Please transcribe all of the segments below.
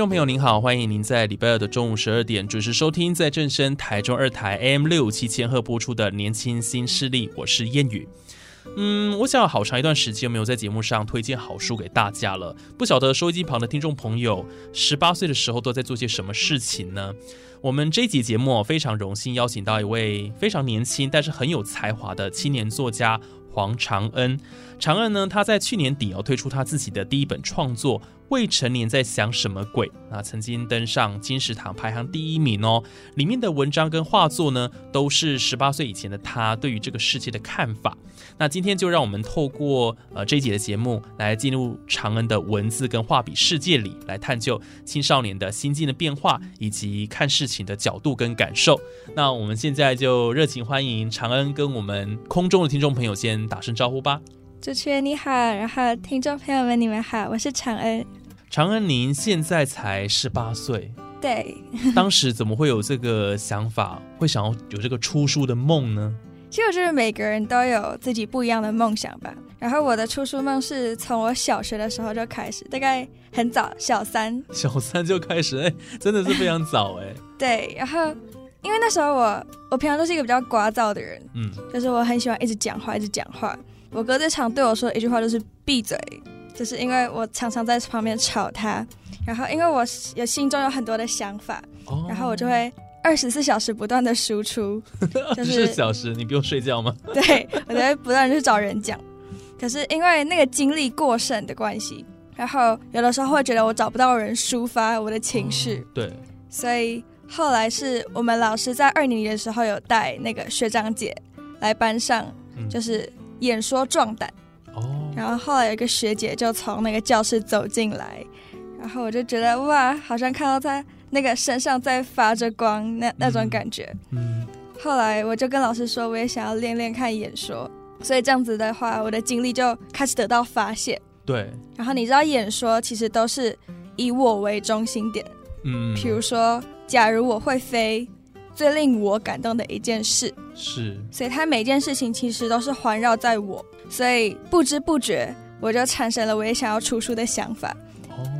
众朋友您好，欢迎您在礼拜二的中午十二点准时收听在正声台中二台 M 六七千赫播出的《年轻新势力》，我是燕语。嗯，我想好长一段时间没有在节目上推荐好书给大家了，不晓得收音机旁的听众朋友，十八岁的时候都在做些什么事情呢？我们这一集节目非常荣幸邀请到一位非常年轻但是很有才华的青年作家黄长恩。长恩呢，他在去年底哦推出他自己的第一本创作。未成年在想什么鬼？那曾经登上金石堂排行第一名哦。里面的文章跟画作呢，都是十八岁以前的他对于这个世界的看法。那今天就让我们透过呃这一节的节目，来进入长恩的文字跟画笔世界里，来探究青少年的心境的变化，以及看事情的角度跟感受。那我们现在就热情欢迎长恩跟我们空中的听众朋友先打声招呼吧。主持人你好，然后听众朋友们你们好，我是长恩。长恩，您现在才十八岁，对，当时怎么会有这个想法，会想要有这个出书的梦呢？其实我觉得每个人都有自己不一样的梦想吧。然后我的出书梦是从我小学的时候就开始，大概很早，小三，小三就开始，哎，真的是非常早，哎。对，然后 因为那时候我我平常都是一个比较聒噪的人，嗯，就是我很喜欢一直讲话，一直讲话。我哥最常对我说的一句话就是闭嘴。就是因为我常常在旁边吵他，然后因为我有心中有很多的想法，然后我就会二十四小时不断的输出。二十四小时，你不用睡觉吗？对，我就会不断去找人讲。可是因为那个精力过剩的关系，然后有的时候会觉得我找不到人抒发我的情绪。对，所以后来是我们老师在二年级的时候有带那个学长姐来班上，就是演说壮胆。哦然后后来有一个学姐就从那个教室走进来，然后我就觉得哇，好像看到她那个身上在发着光，那那种感觉。嗯。后来我就跟老师说，我也想要练练看演说，所以这样子的话，我的精力就开始得到发泄。对。然后你知道演说其实都是以我为中心点。嗯。比如说，假如我会飞，最令我感动的一件事。是。所以他每件事情其实都是环绕在我。所以不知不觉，我就产生了我也想要出书的想法，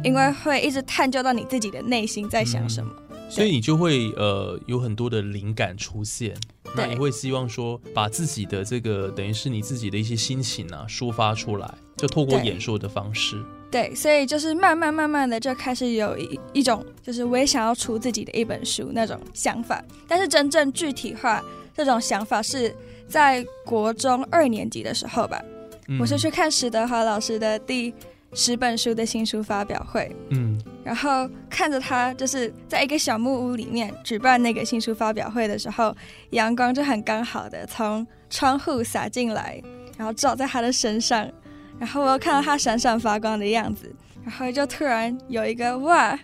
因为会一直探究到你自己的内心在想什么，所以你就会呃有很多的灵感出现，那你会希望说把自己的这个等于是你自己的一些心情啊抒发出来，就透过演说的方式。对，所以就是慢慢慢慢的就开始有一一种就是我也想要出自己的一本书那种想法，但是真正具体化这种想法是。在国中二年级的时候吧，我是去看史德华老师的第十本书的新书发表会，嗯，然后看着他就是在一个小木屋里面举办那个新书发表会的时候，阳光就很刚好的从窗户洒进来，然后照在他的身上，然后我又看到他闪闪发光的样子，然后就突然有一个哇，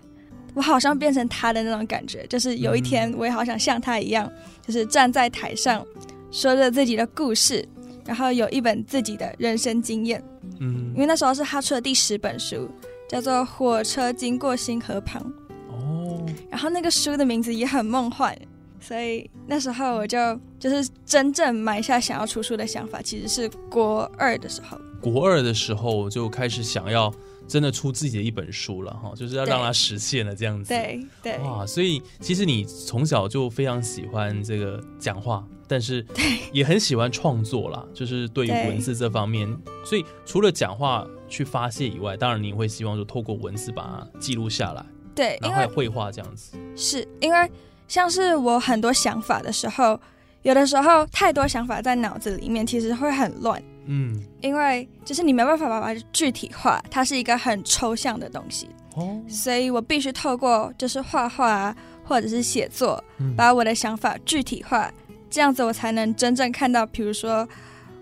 我好像变成他的那种感觉，就是有一天我也好想像他一样，就是站在台上。说着自己的故事，然后有一本自己的人生经验。嗯，因为那时候是他出的第十本书，叫做《火车经过星河旁》。哦，然后那个书的名字也很梦幻，所以那时候我就就是真正埋下想要出书的想法，其实是国二的时候。国二的时候我就开始想要真的出自己的一本书了哈，就是要让它实现了这样子。对对，哇，所以其实你从小就非常喜欢这个讲话。但是也很喜欢创作啦，就是对于文字这方面，所以除了讲话去发泄以外，当然你会希望就透过文字把它记录下来，对，然后绘画这样子。是因为像是我很多想法的时候，有的时候太多想法在脑子里面，其实会很乱。嗯，因为就是你没办法把它具体化，它是一个很抽象的东西，哦，所以我必须透过就是画画啊，或者是写作，嗯。把我的想法具体化，这样子我才能真正看到，比如说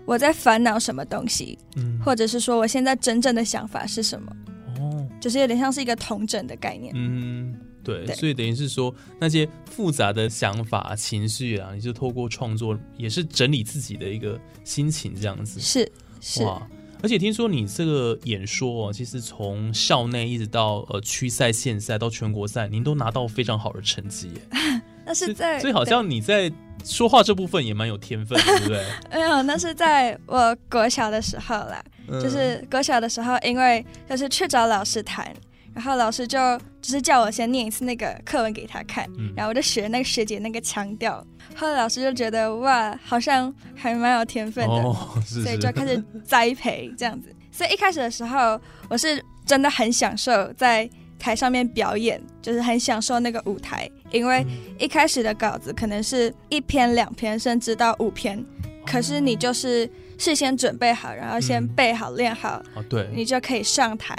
我在烦恼什么东西，嗯。或者是说我现在真正的想法是什么，哦，就是有点像是一个同整的概念。嗯，对，对所以等于是说那些复杂的想法、情绪啊，你就透过创作，也是整理自己的一个心情，这样子。是是，哇！而且听说你这个演说哦，其实从校内一直到呃区赛、县赛到全国赛，您都拿到非常好的成绩耶。那是在所以好像你在说话这部分也蛮有天分的，对不对？对 没有，那是在我国小的时候啦。嗯就是国小的时候，因为就是去找老师谈，然后老师就只是叫我先念一次那个课文给他看，嗯然后我就学那个学姐那个腔调。后来老师就觉得哇，好像还蛮有天分的，哦，是所以就开始栽培这样子。所以一开始的时候，我是真的很享受在台上面表演，就是很享受那个舞台，因为嗯一开始的稿子可能是一篇、两篇，甚至到五篇，可是你就是事先准备好，然后先嗯背好、练好，哦，对，你就可以上台。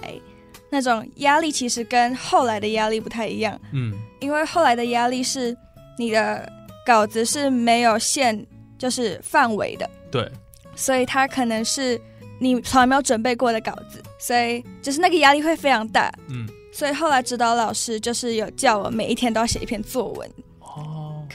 那种压力其实跟后来的压力不太一样，嗯。因为后来的压力是你的稿子是没有限，就是范围的，对，所以它可能是你从来没有准备过的稿子，所以就是那个压力会非常大。嗯。所以后来指导老师就是有叫我每一天都要写一篇作文，哦，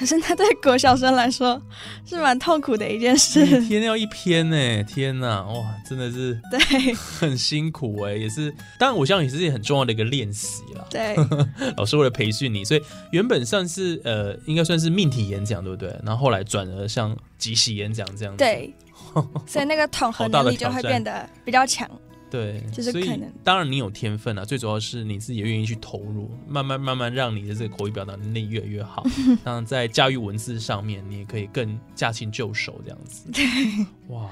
可是那对国小生来说是蛮痛苦的一件事。一天要一篇呢，天哪，哇，真的是对 很辛苦哎，也是，当然我相信也是很重要的一个练习啦。对 老师为了培训你，所以原本算是呃，应该算是命题演讲，对不对？然后后来转而像即席演讲这样子。对，所以那个统合能力就会变得比较强。对，所以就是可能当然你有天分啊，最主要是你自己也愿意去投入，慢慢慢慢让你的这个口语表达能力越来越好。当然在驾驭文字上面，你也可以更驾轻就熟这样子。哇，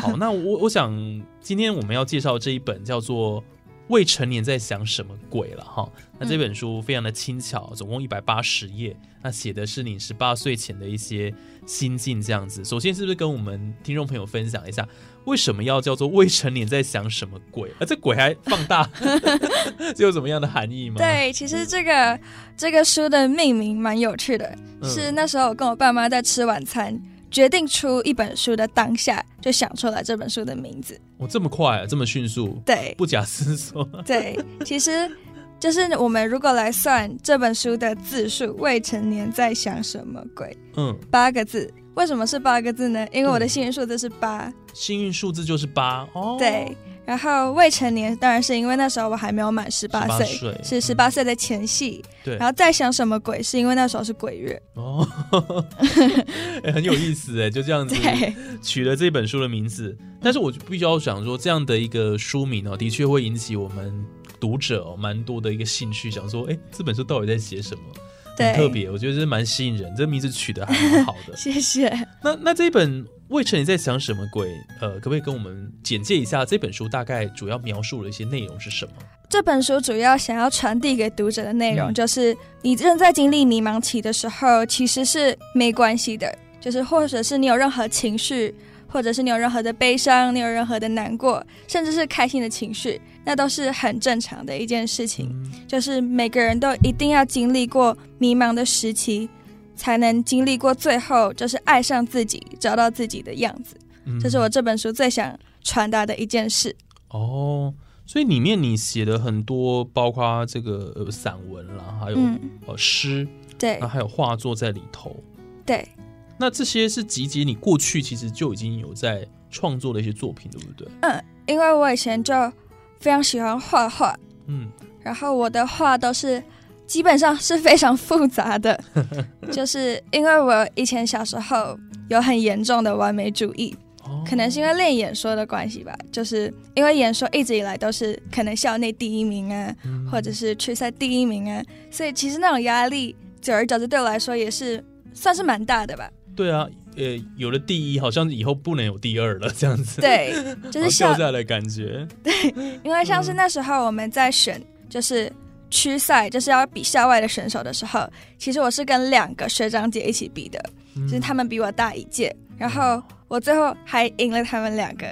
好，那我我想今天我们要介绍这一本叫做《未成年在想什么鬼》了哈。那这本书非常的轻巧，总共一百八十页，那写的是你十八岁前的一些心境这样子。首先是不是跟我们听众朋友分享一下？为什么要叫做未成年在想什么鬼？啊，这鬼还放大，这有什么样的含义吗？，对，其实这个这个书的命名蛮有趣的，嗯是那时候我跟我爸妈在吃晚餐，决定出一本书的当下，就想出来这本书的名字。哦，这么快、啊，这么迅速，对不假思索。对，其实就是我们如果来算这本书的字数，未成年在想什么鬼？嗯，八个字。为什么是八个字呢？因为我的幸运数字是八。幸运数字就是八哦。对，然后未成年当然是因为那时候我还没有满十八18岁，岁是十八岁的前戏。对然后再想什么鬼，是因为那时候是鬼月。哦，欸 很有意思哎，就这样子，取了这本书的名字。但是我就必须要想说，这样的一个书名哦，的确会引起我们读者哦蛮多的一个兴趣，想说，哎，这本书到底在写什么？很对特别，我觉得是蛮吸引人。这个名字取得还蛮好的。谢谢。那那这一本《未成年在想什么鬼》，呃，可不可以跟我们简介一下这本书大概主要描述的一些内容是什么？这本书主要想要传递给读者的内容，嗯就是你正在经历迷茫期的时候，其实是没关系的，就是或者是你有任何情绪，或者是你有任何的悲伤，你有任何的难过，甚至是开心的情绪，那都是很正常的一件事情。嗯就是每个人都一定要经历过迷茫的时期，才能经历过最后，就是爱上自己，找到自己的样子。嗯这是我这本书最想传达的一件事。哦，所以里面你写的很多，包括这个呃散文啦，还有、嗯，呃诗，对那还有画作在里头。对。那这些是集结你过去其实就已经有在创作的一些作品，对不对？嗯因为我以前就非常喜欢画画，嗯，然后我的画都是基本上是非常复杂的，就是因为我以前小时候有很严重的完美主义，哦。可能是因为练演说的关系吧，就是因为演说一直以来都是可能校内第一名啊，嗯。或者是区赛第一名啊，所以其实那种压力，久而久之对我来说也是算是蛮大的吧。对啊，呃，有了第一，好像以后不能有第二了，这样子，对，就是好校掉下来的感觉。对因为像是那时候我们在选，就是区赛，就是要比校外的选手的时候，其实我是跟两个学长姐一起比的，就是他们比我大一届。然后我最后还赢了他们两个，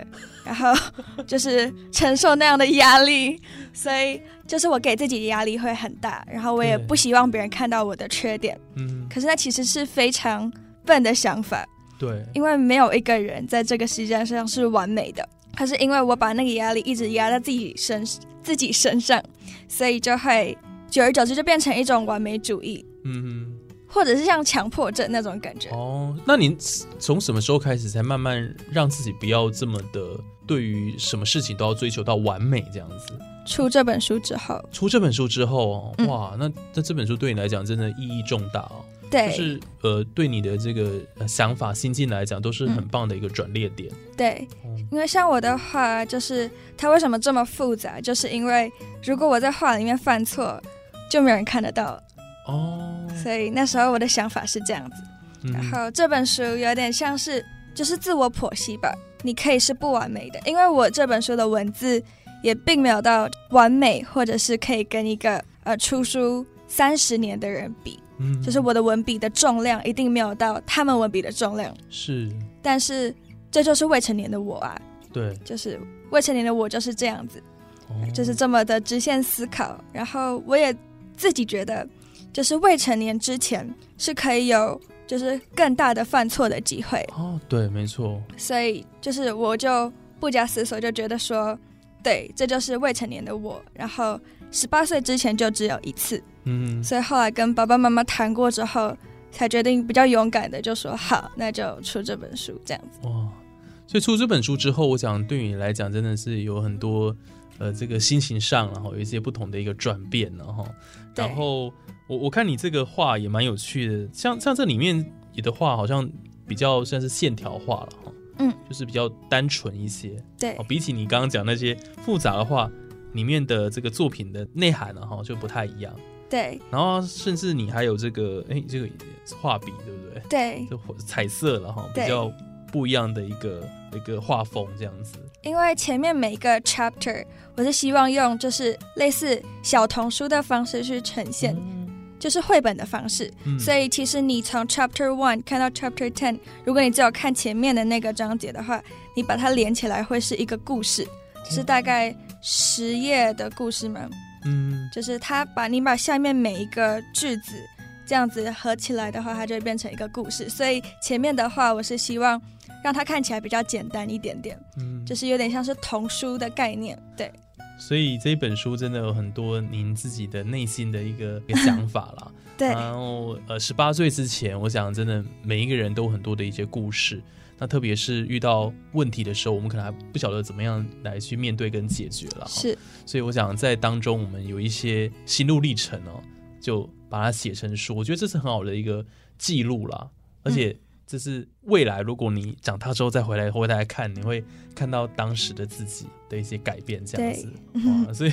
然后 就是承受那样的压力，所以就是我给自己的压力会很大，然后我也不希望别人看到我的缺点。嗯，可是那其实是非常笨的想法，对，因为没有一个人在这个世界上是完美的。可是因为我把那个压力一直压在自己身自己身上，所以就会久而久之就变成一种完美主义，嗯哼或者是像强迫症那种感觉。哦，那您从什么时候开始才慢慢让自己不要这么的对于什么事情都要追求到完美这样子？出这本书之后，出这本书之后哦，嗯哇，那那这本书对你来讲真的意义重大哦，对，就是呃对你的这个呃想法心境来讲都是很棒的一个转捩点。对，哦。因为像我的话，就是它为什么这么复杂，就是因为如果我在画里面犯错，就没有人看得到，哦，所以那时候我的想法是这样子。然嗯后这本书有点像是就是自我剖析吧，你可以是不完美的，因为我这本书的文字也并没有到完美，或者是可以跟一个呃出书三十年的人比，嗯就是我的文笔的重量一定没有到他们文笔的重量，是但是这就是未成年的我啊，对，就是未成年的我就是这样子。哦就是这么的直线思考。然后我也自己觉得，就是未成年之前是可以有就是更大的犯错的机会，哦，对，没错，所以就是我就不假思索就觉得说，对，这就是未成年的我。然后十八岁之前就只有一次，嗯，所以后来跟爸爸妈妈谈过之后，才决定比较勇敢的就说好，那就出这本书这样子。哇，所以出这本书之后，我想对你来讲真的是有很多呃这个心情上，然后有一些不同的一个转变，然后，然后我我看你这个画也蛮有趣的，像像这里面你的画好像比较算是线条画了哈，嗯，就是比较单纯一些。对。哦，比起你刚刚讲那些复杂的画，里面的这个作品的内涵呢哈就不太一样，对然后甚至你还有这个哎这个画笔对不对？对，就彩色了哈，比较不一样的一个一个画风这样子。因为前面每一个 chapter 我是希望用就是类似小童书的方式去呈现，就是绘本的方式。嗯所以其实你从 chapter one 看到 chapter ten，如果你只有看前面的那个章节的话，你把它连起来会是一个故事，就是大概十页的故事嘛。嗯就是他把你把下面每一个句子这样子合起来的话，它就会变成一个故事。所以前面的话，我是希望让它看起来比较简单一点点。嗯，就是有点像是童书的概念，对所以这一本书真的有很多您自己的内心的一个一个想法啦。对、然后呃，十八岁之前，我想真的每一个人都有很多的一些故事。那特别是遇到问题的时候，我们可能还不晓得怎么样来去面对跟解决了。哈是所以我想在当中，我们有一些心路历程哦，就把它写成书。我觉得这是很好的一个记录啦，而且这是未来如果你长大之后再回来回来看，你会看到当时的自己的一些改变，这样子哇，所以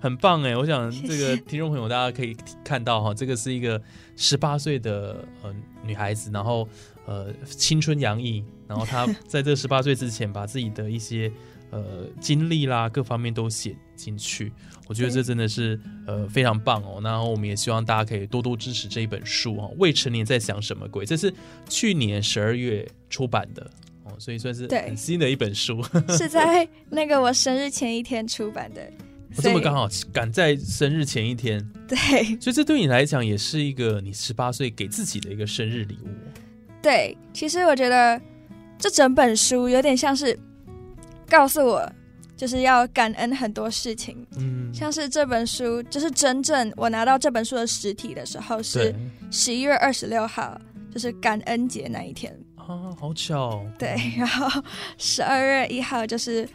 很棒哎！我想这个听众朋友大家可以看到哈，这个是一个十八岁的呃女孩子，然后呃青春洋溢，然后他在这十八岁之前把自己的一些呃经历啦各方面都写进去，我觉得这真的是呃非常棒哦。然后我们也希望大家可以多多支持这一本书哦，《未成年在想什么鬼》，这是去年十二月出版的哦，所以算是很新的一本书。是在那个我生日前一天出版的，我这么刚好赶在生日前一天，对所以这对你来讲也是一个你十八岁给自己的一个生日礼物哦。对。其实我觉得这整本书有点像是告诉我，就是要感恩很多事情，嗯，像是这本书，就是真正我拿到这本书的实体的时候是十一月二十六号，就是感恩节那一天。啊，好巧，对，然后十二月一号就是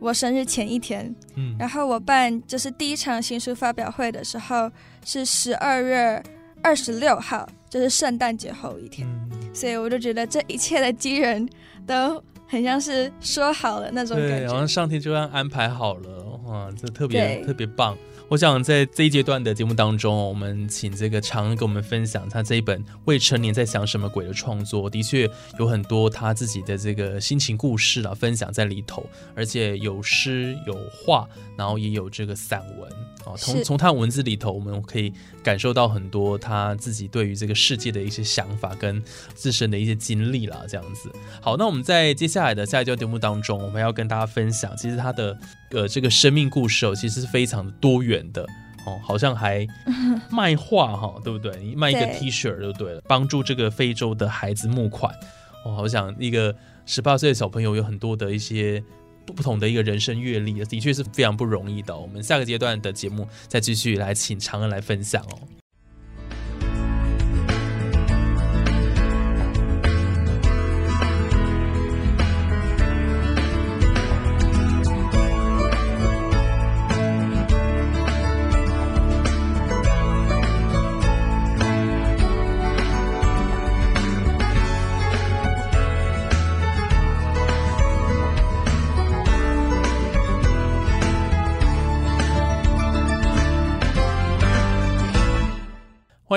我生日前一天，嗯，然后我办就是第一场新书发表会的时候是十二月二十六号，就是圣诞节后一天，嗯，所以我就觉得这一切的机缘都很像是说好了那种感觉，好像。上天就这样安排好了，哇，这特别特别棒。我想在这一阶段的节目当中，我们请这个常恩跟我们分享他这一本《未成年在想什么鬼》的创作，的确有很多他自己的这个心情故事啊，分享在里头，而且有诗有画，然后也有这个散文啊。从从他的文字里头，我们可以感受到很多他自己对于这个世界的一些想法跟自身的一些经历啦，这样子。好，那我们在接下来的下一段节目当中，我们要跟大家分享，其实他的呃这个生命故事哦，其实是非常的多元的哦，好像还 卖画哈，对不对？你卖一个 T 恤就对了，帮助这个非洲的孩子募款。哦，好想一个十八岁的小朋友有很多的一些。不同的一个人生阅历，的确是非常不容易的。我们下个阶段的节目再继续来请常恩来分享哦。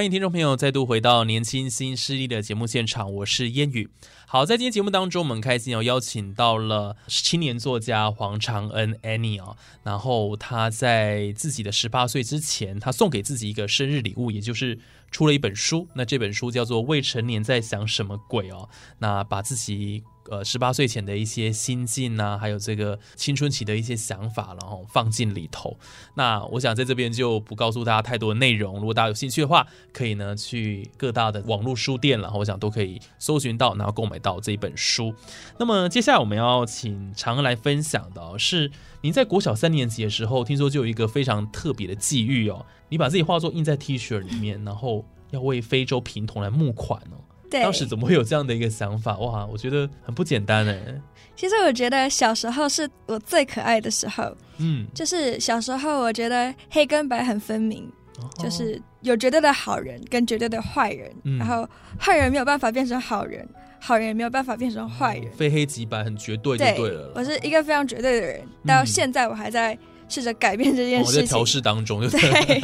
欢迎听众朋友再度回到《年轻新势力》的节目现场，我是烟雨。好，在今天节目当中，我们开心有邀请到了青年作家黄长恩 Annie 哦，然后他在自己的十八岁之前，他送给自己一个生日礼物，也就是出了一本书。那这本书叫做《未成年在想什么鬼》哦，那把自己。呃，十八岁前的一些心境啊，还有这个青春期的一些想法，然后放进里头。那我想在这边就不告诉大家太多的内容，如果大家有兴趣的话，可以呢去各大的网络书店，然后我想都可以搜寻到，然后购买到这一本书。那么接下来我们要请常恩来分享的、是，您在国小三年级的时候，听说就有一个非常特别的际遇哦，你把自己画作印在 T 恤里面，然后要为非洲贫童来募款哦。对，当时怎么会有这样的一个想法？哇，我觉得很不简单哎。其实我觉得小时候是我最可爱的时候，嗯，就是小时候我觉得黑跟白很分明，哦就是有绝对的好人跟绝对的坏人，嗯然后坏人没有办法变成好人，好人也没有办法变成坏人。非黑即白，很绝对就对对了啦。我是一个非常绝对的人，嗯到现在我还在试着改变这件哦我在事情。调试当中，就对，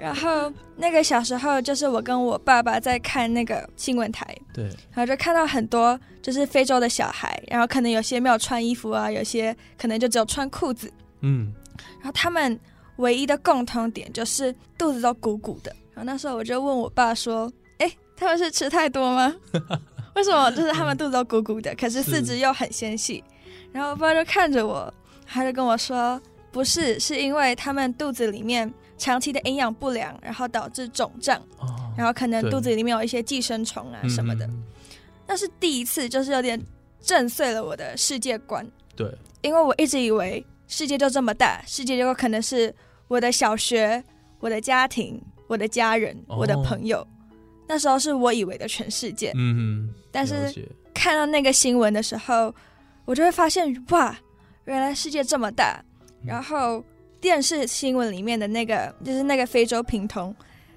然后那个小时候就是我跟我爸爸在看那个新闻台，对，然后就看到很多就是非洲的小孩，然后可能有些没有穿衣服啊，有些可能就只有穿裤子，嗯，然后他们唯一的共同点就是肚子都鼓鼓的。然后那时候我就问我爸说：“哎，他们是吃太多吗？为什么就是他们肚子都鼓鼓的，可是四肢又很纤细？”然后我爸就看着我，他就跟我说：“不是，是因为他们肚子里面长期的营养不良，然后导致肿胀，哦，然后可能肚子里面有一些寄生虫啊什么的。嗯那是第一次，就是有点震碎了我的世界观。对，因为我一直以为世界就这么大，世界就可能是我的小学、我的家庭、我的家人、哦我的朋友。那时候是我以为的全世界，嗯，但是看到那个新闻的时候，我就会发现，哇，原来世界这么大。嗯然后电视新闻里面的那个，就是那个非洲贫童，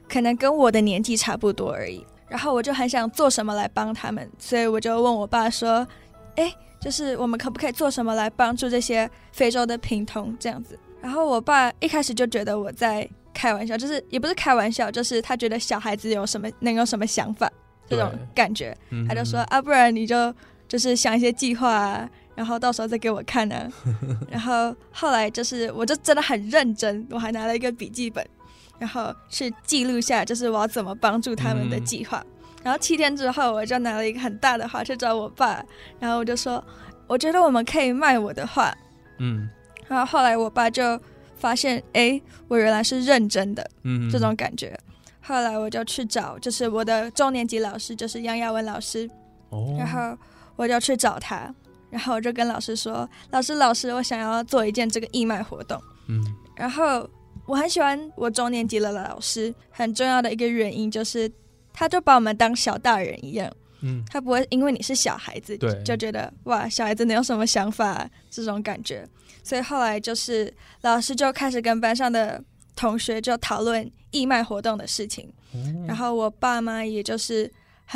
可能跟我的年纪差不多而已。然后我就很想做什么来帮他们，所以我就问我爸说：“哎，就是我们可不可以做什么来帮助这些非洲的贫童这样子？”然后我爸一开始就觉得我在开玩笑，就是也不是开玩笑，就是他觉得小孩子有什么能有什么想法这种感觉，嗯他就说啊，不然你就就是想一些计划啊，然后到时候再给我看呢、然后后来就是我就真的很认真，我还拿了一个笔记本，然后去记录下就是我要怎么帮助他们的嗯计划。然后七天之后，我就拿了一个很大的画去找我爸，然后我就说，我觉得我们可以卖我的画。嗯然后后来我爸就发现，哎，我原来是认真的，嗯这种感觉。后来我就去找，就是我的中年级老师，就是杨亚文老师，哦，然后我就去找他，然后我就跟老师说：“老师，老师，我想要做一件这个义卖活动。嗯”然后我很喜欢我中年级的老师，很重要的一个原因就是，他就把我们当小大人一样，嗯。他不会因为你是小孩子对。就觉得哇，小孩子能有什么想法这种感觉。所以后来就是老师就开始跟班上的同学就讨论义卖活动的事情，哦。然后我爸妈也就是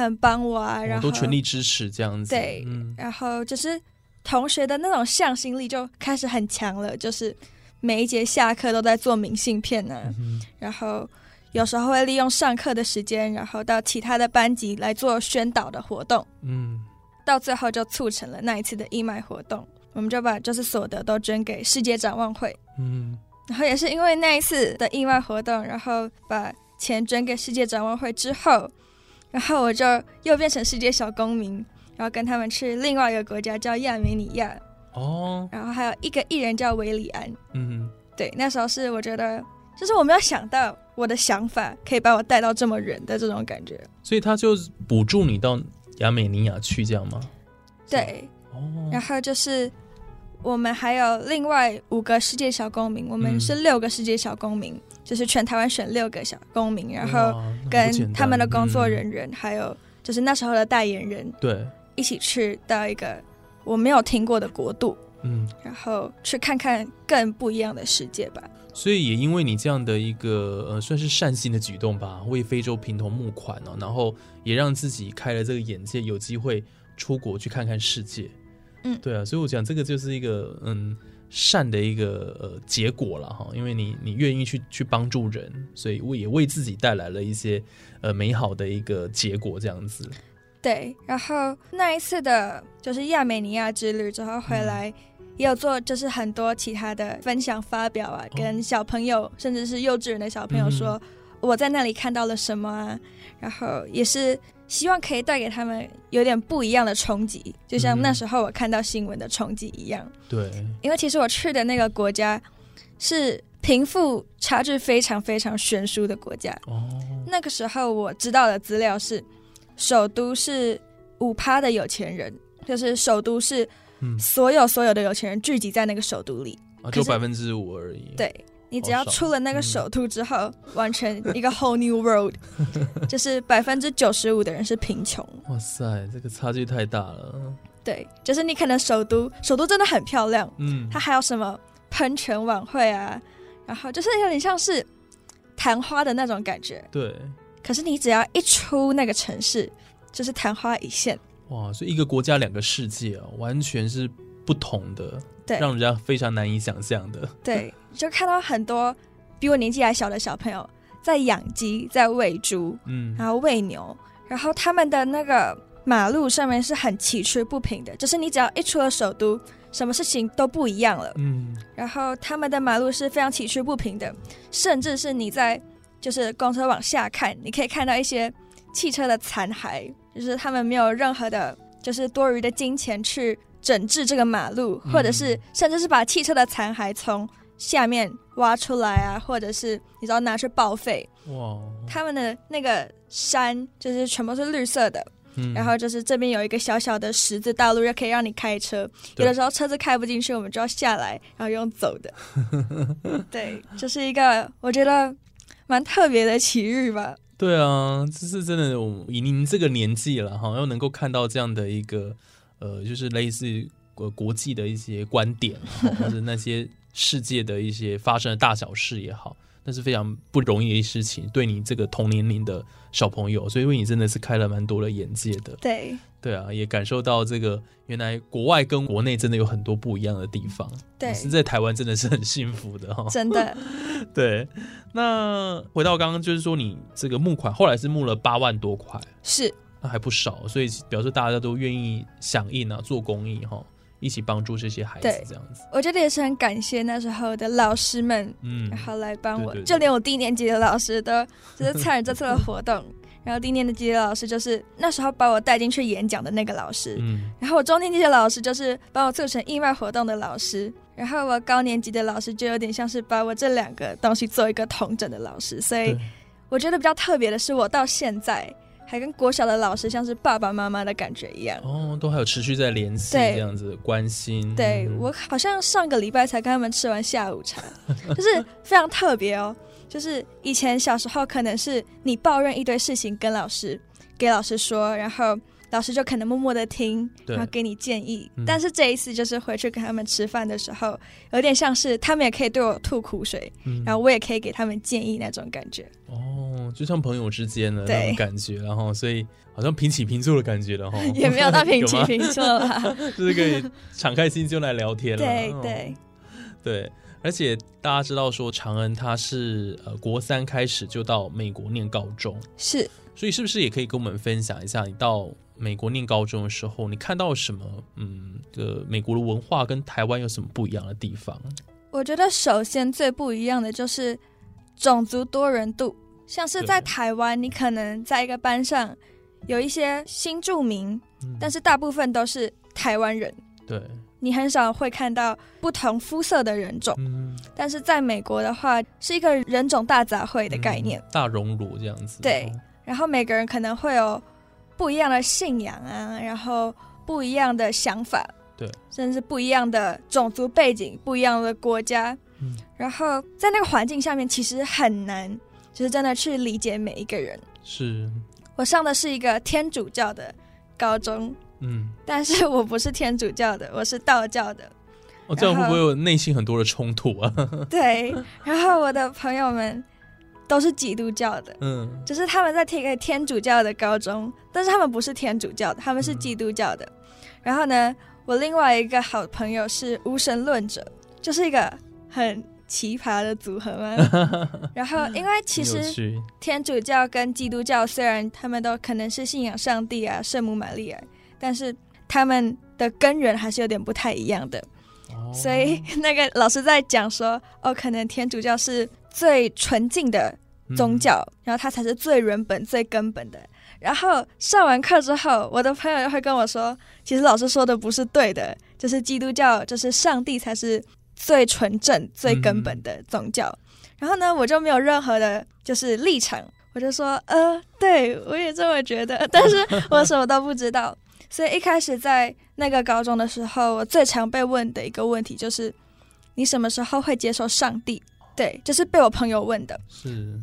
很帮我啊，然后哦都全力支持这样子，对嗯。然后就是同学的那种向心力就开始很强了，就是每一节下课都在做明信片呢、嗯然后有时候会利用上课的时间，然后到其他的班级来做宣导的活动，嗯。到最后就促成了那一次的义卖活动。我们就把就是所得都捐给世界展望会，嗯。然后也是因为那一次的义卖活动，然后把钱捐给世界展望会之后，然后我就又变成世界小公民，然后跟他们去另外一个国家叫亚美尼亚，哦然后还有一个艺人叫维里安。嗯对，那时候是我觉得，就是我没有想到我的想法可以把我带到这么远的这种感觉。所以他就补助你到亚美尼亚去这样吗？对，哦然后就是我们还有另外五个世界小公民，我们嗯是六个世界小公民，就是全台湾选六个小公民，然后跟他们的工作人嗯员，还有就是那时候的代言人对，一起去到一个我没有听过的国度，嗯，然后去看看更不一样的世界吧。所以也因为你这样的一个呃，算是善心的举动吧，为非洲贫童募款哦，然后也让自己开了这个眼界，有机会出国去看看世界。嗯对啊，所以我讲这个就是一个嗯善的一个呃结果了哈，因为你你愿意去去帮助人，所以为也为自己带来了一些呃美好的一个结果，这样子。对，然后那一次的就是亚美尼亚之旅之后回来，也有做就是很多其他的分享发表啊，跟小朋友甚至是幼稚园的小朋友说、我在那里看到了什么啊，然后也是希望可以带给他们有点不一样的冲击，就像嗯那时候我看到新闻的冲击一样。对，因为其实我去的那个国家是贫富差距非常非常悬殊的国家，哦，那个时候我知道的资料是，首都是五趴的有钱人，就是首都是嗯所有所有的有钱人聚集在那个首都里。啊，就百分之五而已。，对你只要出了那个嗯首都之后，完全一个 whole new world，就是百分之九十五的人是贫穷。哇塞，这个差距太大了。对，就是你可能首都首都真的很漂亮，嗯它还有什么喷泉晚会啊，然后就是有点像是昙花的那种感觉。对，可是你只要一出那个城市，就是昙花一现。哇，所以一个国家两个世界啊，完全是不同的，对让人家非常难以想象的。对，就看到很多比我年纪还小的小朋友在养鸡、在喂猪，嗯，然后喂牛，然后他们的那个马路上面是很崎岖不平的，就是你只要一出了首都，什么事情都不一样了。嗯，然后他们的马路是非常崎岖不平的，甚至是你在就是公车往下看，你可以看到一些汽车的残骸，就是他们没有任何的，就是多余的金钱去整治这个马路，嗯或者是甚至是把汽车的残骸从下面挖出来啊，或者是你知道拿去报废。哇，他们的那个山就是全部是绿色的，嗯然后就是这边有一个小小的十字道路，又可以让你开车。有的时候车子开不进去，我们就要下来，然后用走的。对，就是一个我觉得蛮特别的奇遇吧。对啊，这是真的，我以您这个年纪了哈，又能够看到这样的一个呃，就是类似呃国际的一些观点，或者那些世界的一些发生的大小事也好，那是非常不容易的事情，对你这个同年龄的小朋友，所以为你真的是开了蛮多的眼界的。对对啊，也感受到这个原来国外跟国内真的有很多不一样的地方。对你，是在台湾真的是很幸福的哈。真的 对，那回到刚刚就是说你这个募款后来是募了八万多块，是那还不少，所以表示大家都愿意响应啊，做公益哈，一起帮助这些孩子对这样子。我觉得也是很感谢那时候的老师们，嗯然后来帮我，对对对就连我低年级的老师都就是参与这次的活动。然后低年级的老师就是那时候把我带进去演讲的那个老师，嗯然后我中年级的老师就是帮我促成义卖活动的老师，然后我高年级的老师就有点像是把我这两个东西做一个统整的老师，所以我觉得比较特别的是，我到现在还跟国小的老师像是爸爸妈妈的感觉一样。哦，都还有持续在联系对这样子关心。嗯对我好像上个礼拜才跟他们吃完下午茶，就是非常特别哦。就是以前小时候可能是你抱怨一堆事情跟老师给老师说，然后老师就可能默默的听，然后给你建议。嗯但是这一次就是回去跟他们吃饭的时候，有点像是他们也可以对我吐苦水，嗯然后我也可以给他们建议那种感觉。哦，就像朋友之间的那对种感觉，然后所以好像平起平坐的感觉了哈。也没有到平起 平坐啦。就是可以敞开心胸来聊天了。对哦对，对，而且大家知道说长恩他是呃国三开始就到美国念高中，是所以是不是也可以跟我们分享一下，你到美国念高中的时候，你看到什么？嗯，的美国的文化跟台湾有什么不一样的地方？我觉得首先最不一样的就是种族多元度，像是在台湾，你可能在一个班上有一些新住民，嗯但是大部分都是台湾人，对，你很少会看到不同肤色的人种。嗯，但是在美国的话，是一个人种大杂烩的概念，嗯大熔炉这样子。对然后每个人可能会有不一样的信仰啊，然后不一样的想法，对，甚至不一样的种族背景、不一样的国家，嗯然后在那个环境下面，其实很难，就是真的去理解每一个人。是，我上的是一个天主教的高中，嗯，但是我不是天主教的，我是道教的。哦，这样会不会有内心很多的冲突啊？对，然后我的朋友们都是基督教的，嗯，只是他们在听一个天主教的高中，但是他们不是天主教的，他们是嗯基督教的。然后呢，我另外一个好朋友是无神论者，就是一个很奇葩的组合嘛。然后，因为其实天主教跟基督教虽然他们都可能是信仰上帝啊、圣母玛利亚，但是他们的根源还是有点不太一样的。哦所以那个老师在讲说，哦，可能天主教是最纯净的宗教，然后它才是最原本、最根本的。然后上完课之后，我的朋友又会跟我说，其实老师说的不是对的，就是基督教，就是上帝才是最纯正、最根本的宗教。然后呢，我就没有任何的，就是立场，我就说，呃，对我也这么觉得，但是我什么都不知道。所以一开始在那个高中的时候，我最常被问的一个问题就是，你什么时候会接受上帝？对，就是被我朋友问的。是，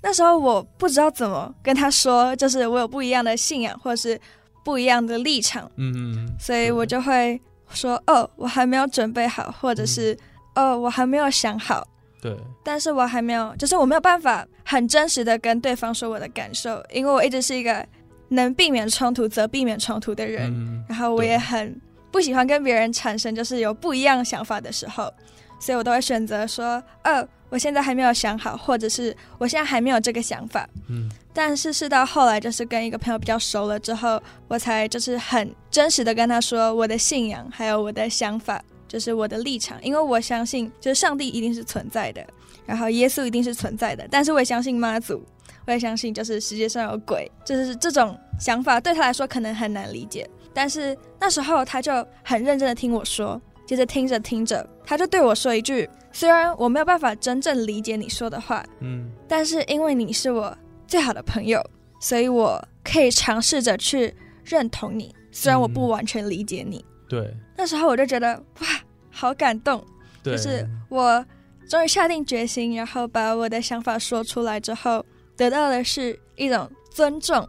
那时候我不知道怎么跟他说，就是我有不一样的信仰或者是不一样的立场，嗯嗯，所以我就会说，哦，我还没有准备好，或者是，哦，我还没有想好。对，但是我还没有，就是我没有办法很真实的跟对方说我的感受，因为我一直是一个能避免冲突则避免冲突的人，嗯，然后我也很不喜欢跟别人产生就是有不一样想法的时候，所以我都会选择说，哦，我现在还没有想好，或者是我现在还没有这个想法。嗯，但是是到后来，就是跟一个朋友比较熟了之后，我才就是很真实的跟他说我的信仰，还有我的想法，就是我的立场，因为我相信就是上帝一定是存在的，然后耶稣一定是存在的，但是我也相信妈祖，我也相信就是世界上有鬼，就是这种想法对他来说可能很难理解，但是那时候他就很认真的听我说，接着听着听着，他就对我说一句，虽然我没有办法真正理解你说的话，嗯，但是因为你是我最好的朋友，所以我可以尝试着去认同你，虽然我不完全理解你。对，那时候我就觉得哇，好感动，就是我终于下定决心，然后把我的想法说出来之后，得到的是一种尊重。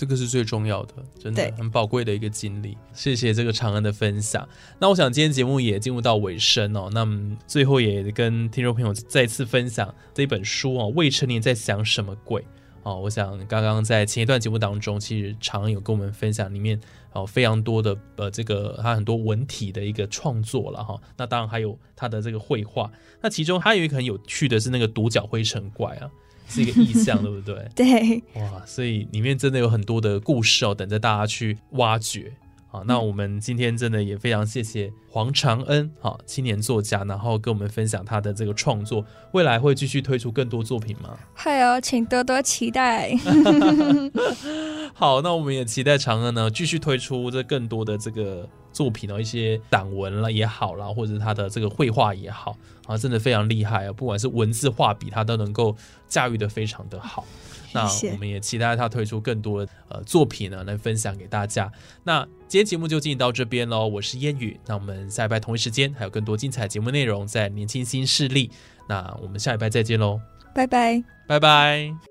对，这个是最重要的，真的很宝贵的一个经历。谢谢这个长恩的分享。那我想今天节目也进入到尾声哦，那么最后也跟听众朋友再次分享这本书哦，《未成年在想什么鬼》哦。我想刚刚在前一段节目当中，其实长恩有跟我们分享里面哦非常多的呃这个他很多文体的一个创作了哈、那当然还有他的这个绘画。那其中还有一个很有趣的是那个独角灰尘怪啊，是一个意象，对不对？对，哇，所以里面真的有很多的故事哦，等着大家去挖掘。好，那我们今天真的也非常谢谢黄长恩，好青年作家，然后跟我们分享他的这个创作，未来会继续推出更多作品吗？会哦，请多多期待。好，那我们也期待长恩呢继续推出这更多的这个作品哦，一些散文了也好啦，或者是他的这个绘画也好啊，真的非常厉害啊，不管是文字画笔，他都能够驾驭的非常的好。那我们也期待他推出更多的呃作品呢，来分享给大家。那今天节目就进行到这边喽，我是烟雨。那我们下一拜同一时间还有更多精彩节目内容在年轻新势力。那我们下一拜再见喽，拜拜。拜拜。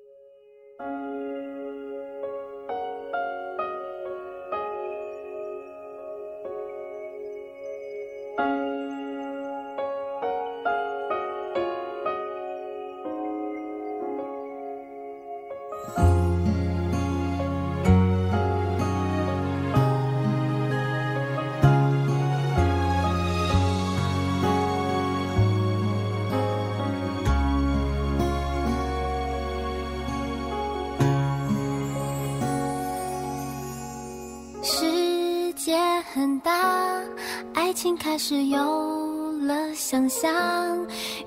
情开始有了想象，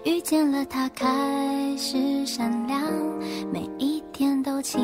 遇见了他开始闪亮，每一天都晴